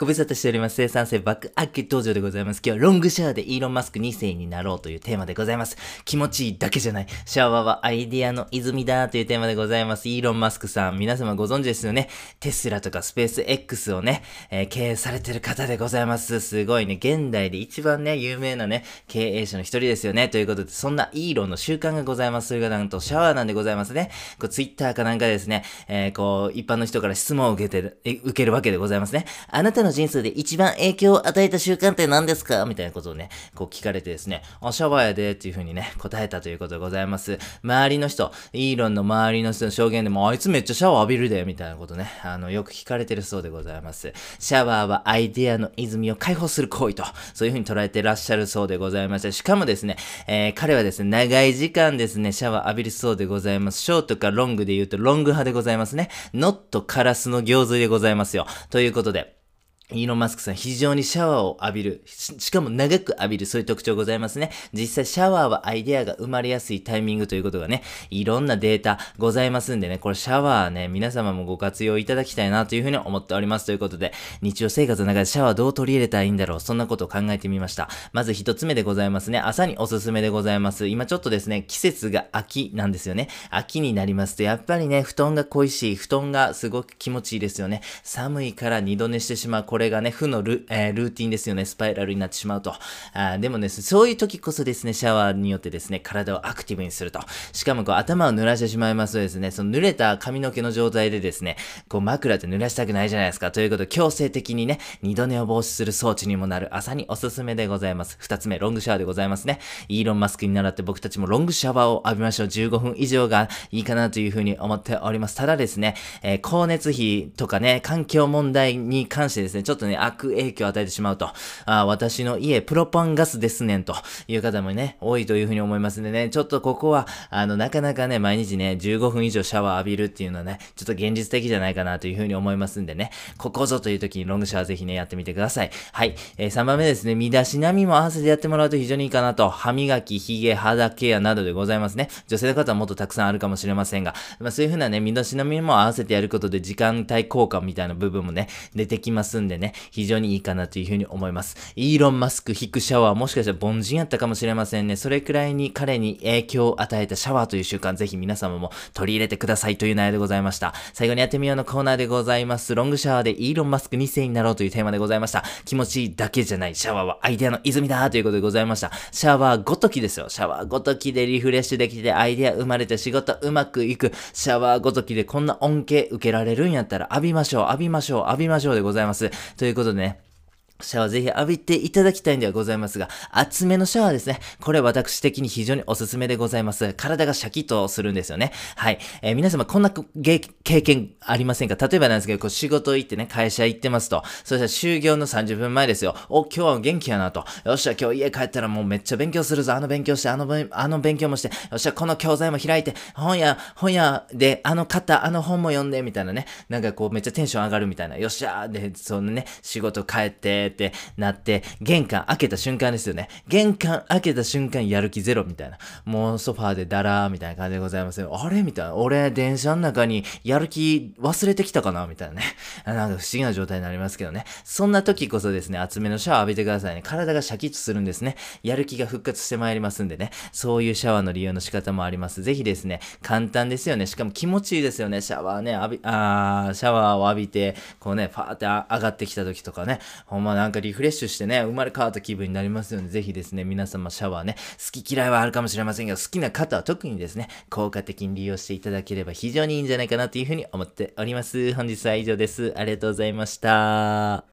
ご無沙汰しております。生産性爆上げ登場でございます。今日はロングシャワーでイーロンマスク2世になろうというテーマでございます。気持ちいいだけじゃない。シャワーはアイディアの泉だというテーマでございます。イーロンマスクさん、皆様ご存知ですよね。テスラとかスペース X をね、えー、経営されてる方でございます。すごいね、現代で一番ね、有名なね、経営者の一人ですよね。ということで、そんなイーロンの習慣がございます。それがなんとシャワーなんでございますね。こう、ツイッターかなんかですね、えー、こう、一般の人から質問を受けてる、受けるわけでございますね。あなたのの人生で一番影響を与えた習慣って何ですか？みたいなことをね、こう聞かれてですね、あ、シャワーやでっていう風にね、答えたということでございます。周りの人、イーロンの周りの人の証言でも、あいつめっちゃシャワー浴びるで、みたいなことね、あの、よく聞かれてるそうでございます。シャワーはアイデアの泉を解放する行為と、そういう風に捉えてらっしゃるそうでございまして、しかもですね、えー、彼はですね、長い時間ですね、シャワー浴びるそうでございます。ショートかロングで言うとロング派でございますね。ノットカラスの行水でございますよ。ということで、イーロン・マスクさん、非常にシャワーを浴びるし。しかも長く浴びる。そういう特徴ございますね。実際、シャワーはアイデアが生まれやすいタイミングということがね、いろんなデータございますんでね、これシャワーね、皆様もご活用いただきたいなというふうに思っております。ということで、日常生活の中でシャワーどう取り入れたらいいんだろう。そんなことを考えてみました。まず一つ目でございますね。朝におすすめでございます。今ちょっとですね、季節が秋なんですよね。秋になりますと、やっぱりね、布団が恋しい。布団がすごく気持ちいいですよね。寒いから二度寝してしまう。これがね、負のルえー、ルーティンですよね。スパイラルになってしまうと。あでもね、そういう時こそですね、シャワーによってですね、体をアクティブにすると。しかもこう頭を濡らしてしまいますとですね、その濡れた髪の毛の状態でですね、こう枕って濡らしたくないじゃないですか。ということで、強制的にね、二度寝を防止する装置にもなる朝におすすめでございます。二つ目、ロングシャワーでございますね。イーロンマスクに習って僕たちもロングシャワーを浴びましょう。15分以上がいいかなというふうに思っております。ただですね、えー、光熱費とかね、環境問題に関してですね、ちょっとね、悪影響を与えてしまうと。あ私の家、プロパンガスですねんという方もね、多いというふうに思いますんでね、ちょっとここは、あの、なかなかね、毎日ね、15分以上シャワー浴びるっていうのはね、ちょっと現実的じゃないかなというふうに思いますんでね、ここぞという時にロングシャワーぜひね、やってみてください。はい。えー、3番目ですね、身だしなみも合わせてやってもらうと非常にいいかなと、歯磨き、髭、肌ケアなどでございますね。女性の方はもっとたくさんあるかもしれませんが、まあそういうふうなね、身だしなみも合わせてやることで時間帯効果みたいな部分もね、出てきますんでね、非常にいいかなというふうに思います。イーロン・マスク引くシャワーもしかしたら凡人やったかもしれませんね。それくらいに彼に影響を与えたシャワーという習慣、ぜひ皆様も取り入れてくださいという内容でございました。最後にやってみようのコーナーでございます。ロングシャワーでイーロン・マスク2世になろうというテーマでございました。気持ちいいだけじゃない。シャワーはアイデアの泉だということでございました。シャワーごときですよ。シャワーごときでリフレッシュできてアイデア生まれて仕事うまくいく。シャワーごときでこんな恩恵受けられるんやったら浴びましょう、浴びましょう、浴びましょうでございます。ということでね、シャワーぜひ浴びていただきたいんではございますが、厚めのシャワーですね。これ私的に非常におすすめでございます。体がシャキッとするんですよね。はい。えー、皆様こんな経験ありませんか？例えばなんですけど、こう仕事行ってね、会社行ってますと。そしたら就業の30分前ですよ。お、今日は元気やなと。よっしゃ、今日家帰ったらもうめっちゃ勉強するぞ。あの勉強して、あのあの勉強もして。よっしゃ、この教材も開いて、本屋、本屋で、あの方、あの本も読んで、みたいなね。なんかこうめっちゃテンション上がるみたいな。よっしゃ、で、そのね、仕事帰って、ってなって、玄関開けた瞬間ですよね。玄関開けた瞬間やる気ゼロみたいな。もうソファーでダラーみたいな感じでございますよ。あれみたいな。俺、電車の中にやる気忘れてきたかなみたいなね。なんか不思議な状態になりますけどね。そんな時こそですね、厚めのシャワー浴びてくださいね。体がシャキッとするんですね。やる気が復活してまいりますんでね。そういうシャワーの利用の仕方もあります。ぜひですね、簡単ですよね。しかも気持ちいいですよね。シャワーね、浴び、あー、シャワーを浴びて、こうね、パーって上がってきた時とかね。ほんまなんかリフレッシュしてね、生まれ変わった気分になりますので、ぜひですね、皆様シャワーね、好き嫌いはあるかもしれませんが、好きな方は特にですね、効果的に利用していただければ非常にいいんじゃないかなというふうに思っております。本日は以上です。ありがとうございました。